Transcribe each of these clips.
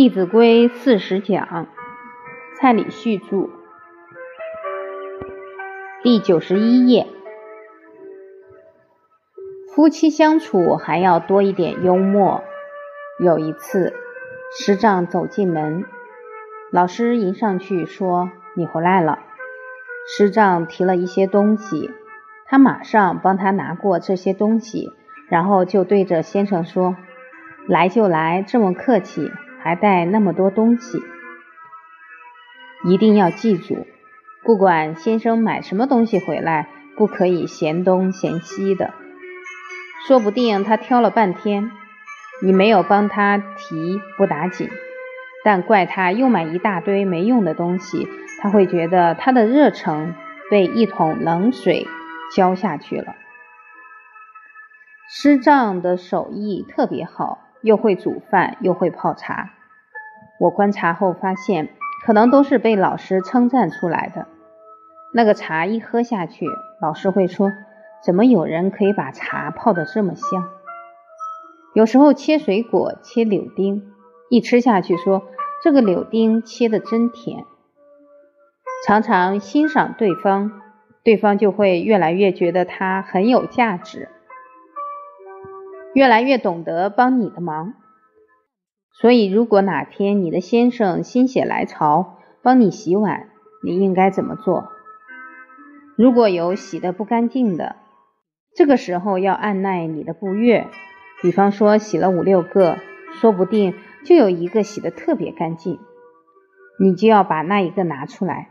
弟子规四十讲，蔡礼旭著，第九十一页。夫妻相处还要多一点幽默。有一次，师长走进门，老师迎上去说：“你回来了。”师长提了一些东西，他马上帮他拿过这些东西，然后就对着先生说：“来就来，这么客气。”还带那么多东西，一定要记住，不管先生买什么东西回来，不可以嫌东嫌西的。说不定他挑了半天，你没有帮他提不打紧，但怪他又买一大堆没用的东西，他会觉得他的热诚被一桶冷水浇下去了。师丈的手艺特别好。又会煮饭，又会泡茶。我观察后发现，可能都是被老师称赞出来的。那个茶一喝下去，老师会说：“怎么有人可以把茶泡得这么香？”有时候切水果，切柳丁，一吃下去说：“这个柳丁切得真甜。”常常欣赏对方，对方就会越来越觉得他很有价值。越来越懂得帮你的忙，所以如果哪天你的先生心血来潮帮你洗碗，你应该怎么做？如果有洗的不干净的，这个时候要按耐你的不悦。比方说洗了五六个，说不定就有一个洗的特别干净，你就要把那一个拿出来，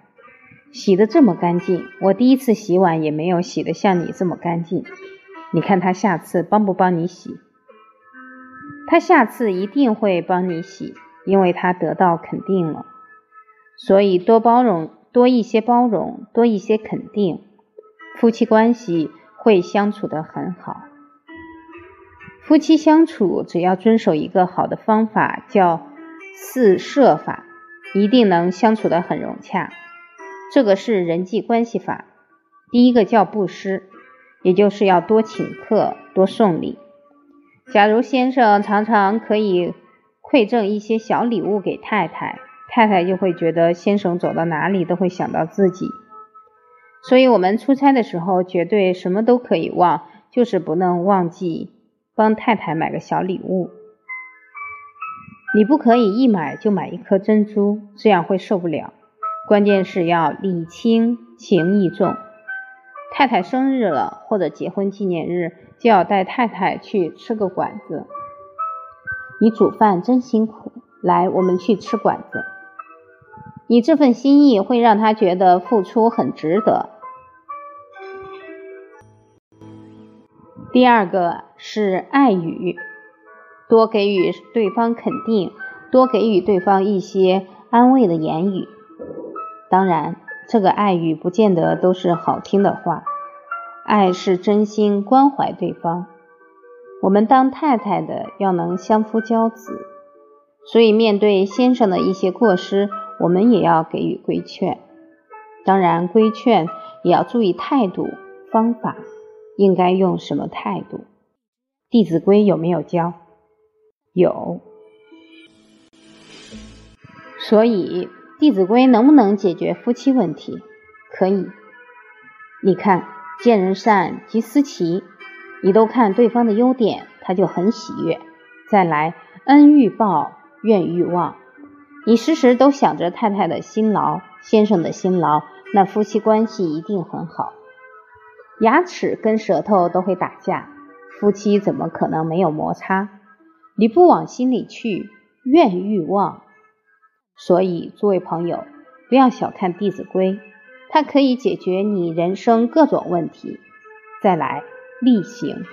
洗的这么干净，我第一次洗碗也没有洗的像你这么干净。你看他下次帮不帮你洗？他下次一定会帮你洗，因为他得到肯定了。所以多包容，多一些包容，多一些肯定，夫妻关系会相处得很好。夫妻相处只要遵守一个好的方法，叫四摄法，一定能相处得很融洽。这个是人际关系法，第一个叫布施。也就是要多请客，多送礼。假如先生常常可以馈赠一些小礼物给太太，太太就会觉得先生走到哪里都会想到自己。所以，我们出差的时候绝对什么都可以忘，就是不能忘记帮太太买个小礼物。你不可以一买就买一颗珍珠，这样会受不了。关键是要礼轻情意重。太太生日了，或者结婚纪念日，就要带太太去吃个馆子。你煮饭真辛苦，来，我们去吃馆子。你这份心意会让他觉得付出很值得。第二个是爱语，多给予对方肯定，多给予对方一些安慰的言语。当然。这个爱语不见得都是好听的话，爱是真心关怀对方。我们当太太的要能相夫教子，所以面对先生的一些过失，我们也要给予规劝。当然，规劝也要注意态度、方法，应该用什么态度？《弟子规》有没有教？有。所以。《弟子规》能不能解决夫妻问题？可以。你看，见人善即思齐，你都看对方的优点，他就很喜悦。再来，恩欲报，怨欲忘。你时时都想着太太的辛劳，先生的辛劳，那夫妻关系一定很好。牙齿跟舌头都会打架，夫妻怎么可能没有摩擦？你不往心里去，怨欲忘。所以，诸位朋友，不要小看《弟子规》，它可以解决你人生各种问题。再来，例行，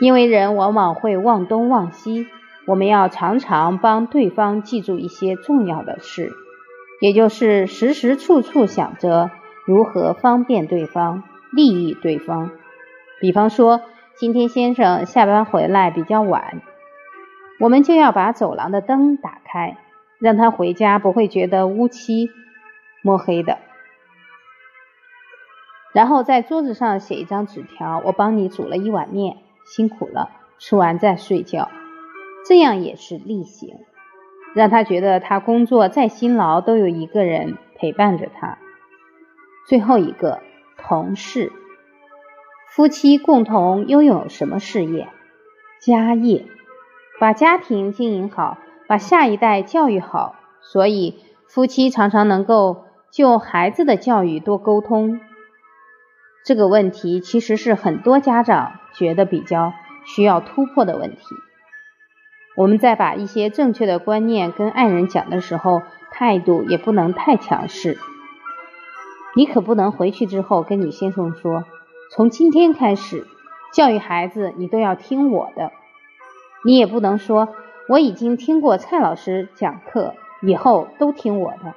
因为人往往会忘东忘西，我们要常常帮对方记住一些重要的事，也就是时时处处想着如何方便对方、利益对方。比方说，今天先生下班回来比较晚，我们就要把走廊的灯打开。让他回家不会觉得乌漆抹黑的，然后在桌子上写一张纸条：“我帮你煮了一碗面，辛苦了，吃完再睡觉。”这样也是例行。让他觉得他工作再辛劳都有一个人陪伴着他。最后一个同事，夫妻共同拥有什么事业？家业，把家庭经营好，把下一代教育好。所以夫妻常常能够就孩子的教育多沟通。这个问题其实是很多家长觉得比较需要突破的问题。我们在把一些正确的观念跟爱人讲的时候，态度也不能太强势。你可不能回去之后跟你先生说，从今天开始教育孩子你都要听我的。你也不能说我已经听过蔡老师讲课，以后都听我的。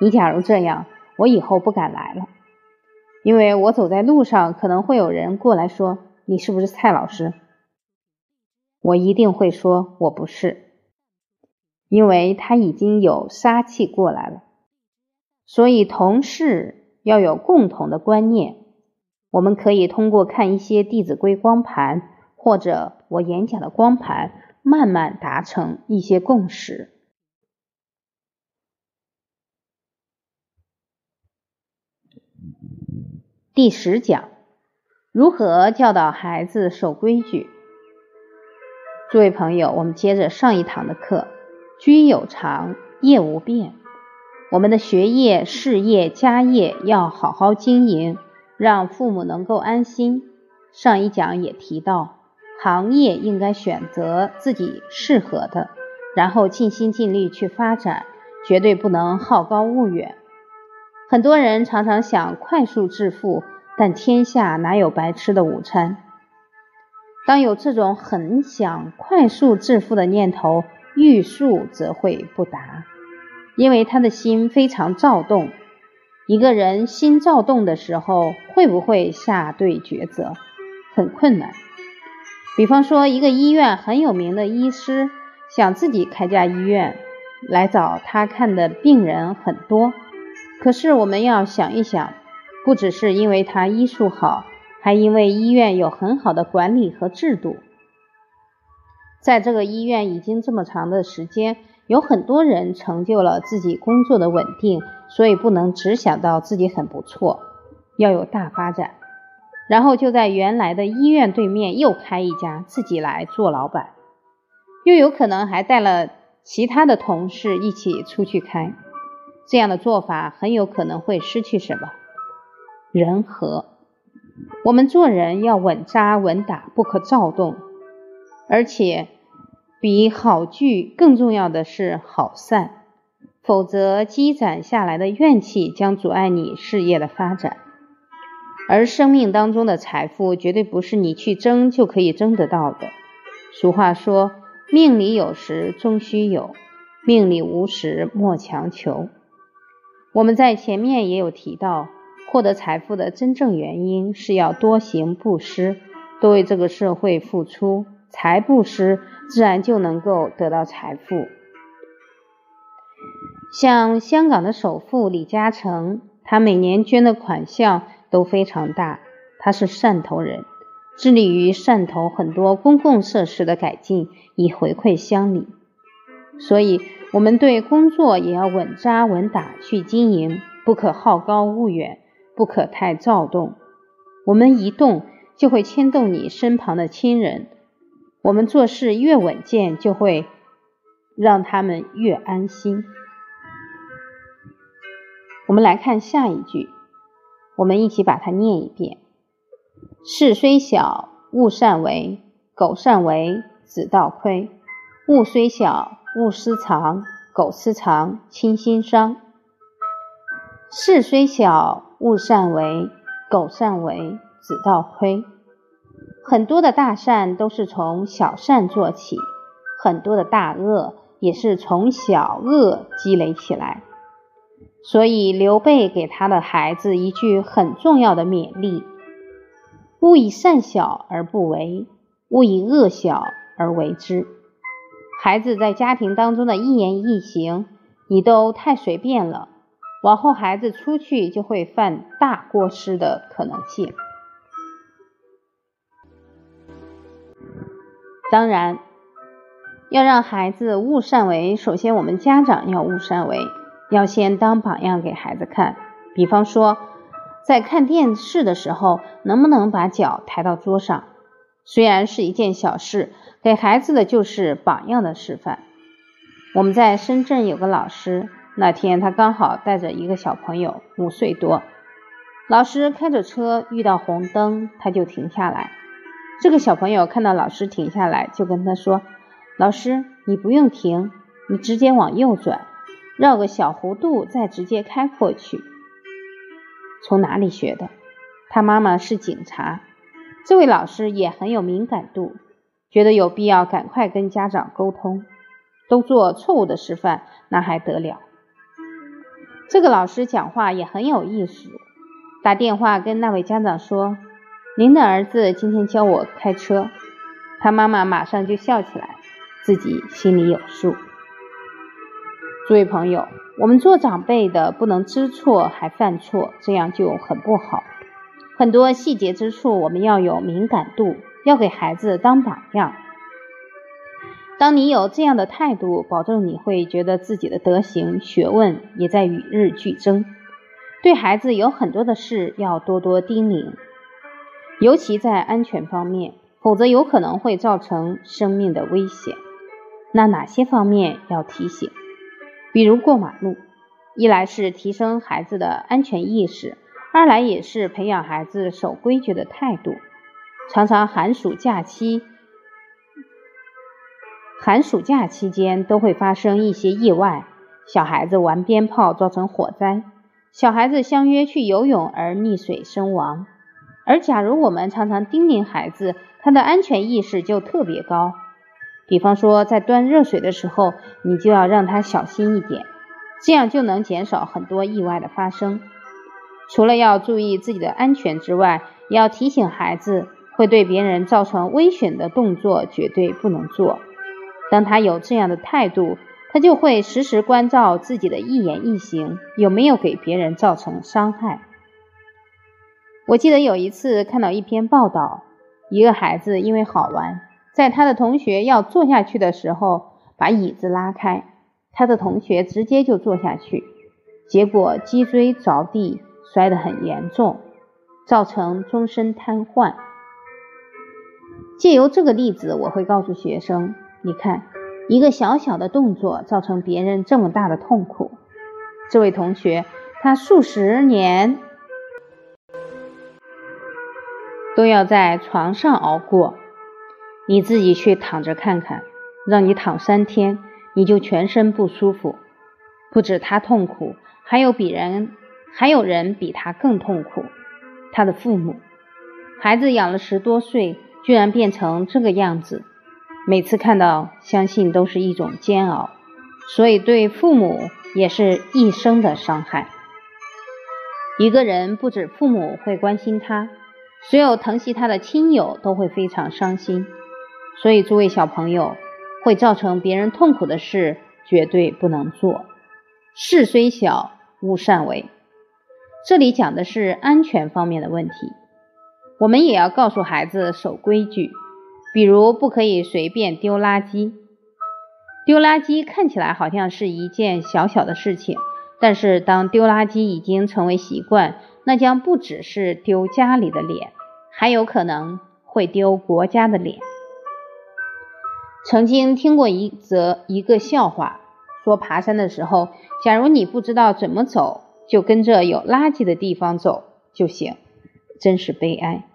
你假如这样，我以后不敢来了，因为我走在路上可能会有人过来说你是不是蔡老师。我一定会说我不是，因为他已经有杀气过来了。所以同事要有共同的观念，我们可以通过看一些《弟子规》光盘或者我演讲的光盘，慢慢达成一些共识。第十讲：如何教导孩子守规矩。诸位朋友，我们接着上一堂的课，居有常，业无变。我们的学业、事业、家业要好好经营，让父母能够安心。上一讲也提到，行业应该选择自己适合的，然后尽心尽力去发展，绝对不能好高骛远。很多人常常想快速致富，但天下哪有白吃的午餐？当有这种很想快速致富的念头，欲速则会不达，因为他的心非常躁动。一个人心躁动的时候，会不会下对抉择？很困难。比方说，一个医院很有名的医师想自己开家医院，来找他看的病人很多。可是我们要想一想，不只是因为他医术好。还因为医院有很好的管理和制度，在这个医院已经这么长的时间，有很多人成就了自己工作的稳定，所以不能只想到自己很不错，要有大发展。然后就在原来的医院对面又开一家，自己来做老板，又有可能还带了其他的同事一起出去开，这样的做法很有可能会失去什么人和。我们做人要稳扎稳打，不可躁动，而且比好聚更重要的是好散，否则积攒下来的怨气将阻碍你事业的发展。而生命当中的财富绝对不是你去争就可以争得到的。俗话说：“命里有时终须有，命里无时莫强求。”我们在前面也有提到。获得财富的真正原因是要多行布施，多为这个社会付出，财布施自然就能够得到财富。像香港的首富李嘉诚，他每年捐的款项都非常大，他是汕头人，致力于汕头很多公共设施的改进，以回馈乡里。所以，我们对工作也要稳扎稳打去经营，不可好高骛远。不可太躁动，我们一动就会牵动你身旁的亲人。我们做事越稳健，就会让他们越安心。我们来看下一句，我们一起把它念一遍：事虽小，勿擅为；苟擅为，子道亏。物虽小，勿私藏；苟私藏，亲心伤。事虽小。勿擅为，苟擅为，子道亏。很多的大善都是从小善做起，很多的大恶也是从小恶积累起来。所以刘备给他的孩子一句很重要的勉励：勿以善小而不为，勿以恶小而为之。孩子在家庭当中的一言一行，你都太随便了。往后孩子出去就会犯大过失的可能性。当然，要让孩子勿善为，首先我们家长要勿善为，要先当榜样给孩子看。比方说，在看电视的时候，能不能把脚抬到桌上？虽然是一件小事，给孩子的就是榜样的示范。我们在深圳有个老师，那天他刚好带着一个小朋友，五岁多。老师开着车遇到红灯，他就停下来。这个小朋友看到老师停下来，就跟他说：“老师，你不用停，你直接往右转，绕个小弧度，再直接开过去。”从哪里学的？他妈妈是警察。这位老师也很有敏感度，觉得有必要赶快跟家长沟通。都做错误的示范，那还得了？这个老师讲话也很有意思，打电话跟那位家长说：“您的儿子今天教我开车。”他妈妈马上就笑起来，自己心里有数。诸位朋友，我们做长辈的不能知错还犯错，这样就很不好。很多细节之处，我们要有敏感度，要给孩子当榜样。当你有这样的态度，保证你会觉得自己的德行、学问也在与日俱增。对孩子有很多的事要多多叮咛，尤其在安全方面，否则有可能会造成生命的危险。那哪些方面要提醒？比如过马路，一来是提升孩子的安全意识，二来也是培养孩子守规矩的态度。常常寒暑假期，寒暑假期间都会发生一些意外：小孩子玩鞭炮造成火灾，小孩子相约去游泳而溺水身亡。而假如我们常常叮咛孩子，他的安全意识就特别高。比方说，在端热水的时候，你就要让他小心一点，这样就能减少很多意外的发生。除了要注意自己的安全之外，也要提醒孩子，会对别人造成危险的动作绝对不能做。当他有这样的态度，他就会时时关照自己的一言一行有没有给别人造成伤害。我记得有一次看到一篇报道，一个孩子因为好玩。在他的同学要坐下去的时候，把椅子拉开，他的同学直接就坐下去，结果脊椎着地，摔得很严重，造成终身瘫痪。借由这个例子，我会告诉学生：你看，一个小小的动作造成别人这么大的痛苦。这位同学，他数十年都要在床上熬过。你自己去躺着看看，让你躺三天，你就全身不舒服。不止他痛苦，还有比人，还有人比他更痛苦。他的父母，孩子养了十多岁，居然变成这个样子，每次看到，相信都是一种煎熬。所以对父母也是一生的伤害。一个人不止父母会关心他，所有疼惜他的亲友都会非常伤心。所以，诸位小朋友，会造成别人痛苦的事绝对不能做。事虽小，勿擅为。这里讲的是安全方面的问题。我们也要告诉孩子守规矩，比如不可以随便丢垃圾。丢垃圾看起来好像是一件小小的事情，但是当丢垃圾已经成为习惯，那将不只是丢家里的脸，还有可能会丢国家的脸。曾经听过一则一个笑话，说爬山的时候，假如你不知道怎么走，就跟着有垃圾的地方走就行，真是悲哀。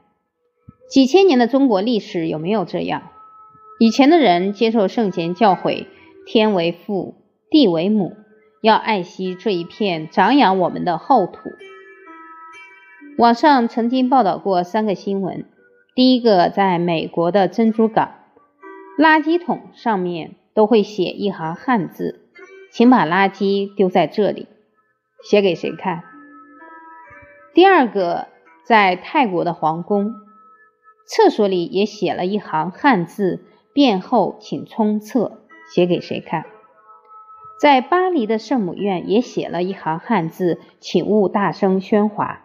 几千年的中国历史有没有这样？以前的人接受圣贤教诲，天为父，地为母，要爱惜这一片长养我们的厚土。网上曾经报道过三个新闻，第一个在美国的珍珠港。垃圾桶上面都会写一行汉字，请把垃圾丢在这里。写给谁看？第二个，在泰国的皇宫厕所里也写了一行汉字，便后请冲厕。写给谁看？在巴黎的圣母院也写了一行汉字，请勿大声喧哗。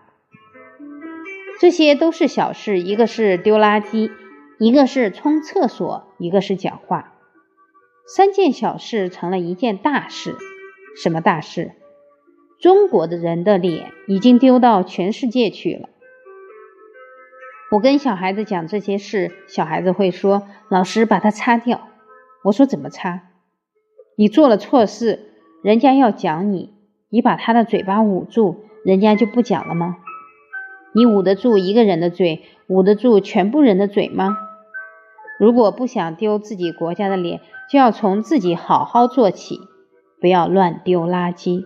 这些都是小事，一个是丢垃圾。一个是冲厕所，一个是讲话。三件小事成了一件大事。什么大事？中国的人的脸已经丢到全世界去了。我跟小孩子讲这些事，小孩子会说：“老师，把它擦掉。”我说：“怎么擦？你做了错事，人家要讲你，你把他的嘴巴捂住，人家就不讲了吗？你捂得住一个人的嘴，捂得住全部人的嘴吗？如果不想丢自己国家的脸，就要从自己好好做起，不要乱丢垃圾，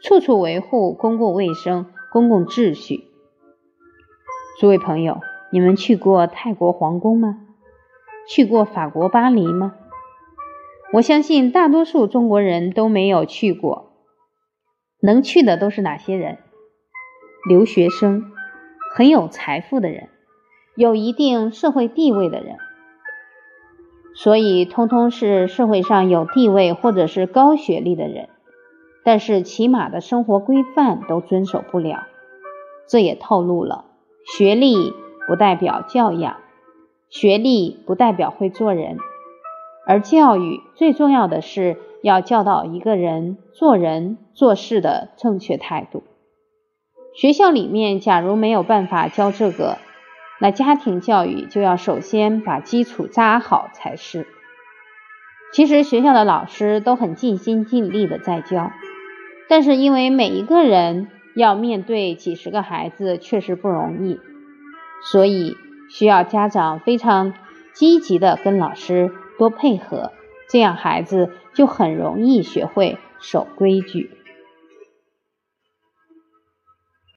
处处维护公共卫生、公共秩序。”诸位朋友。你们去过泰国皇宫吗？去过法国巴黎吗？我相信大多数中国人都没有去过。能去的都是哪些人？留学生，很有财富的人，有一定社会地位的人。所以，通通是社会上有地位或者是高学历的人，但是起码的生活规范都遵守不了。这也透露了学历。不代表教养，学历不代表会做人，而教育最重要的是要教导一个人做人做事的正确态度。学校里面假如没有办法教这个，那家庭教育就要首先把基础扎好才是。其实学校的老师都很尽心尽力的在教，但是因为每一个人要面对几十个孩子，确实不容易。所以需要家长非常积极的跟老师多配合，这样孩子就很容易学会守规矩。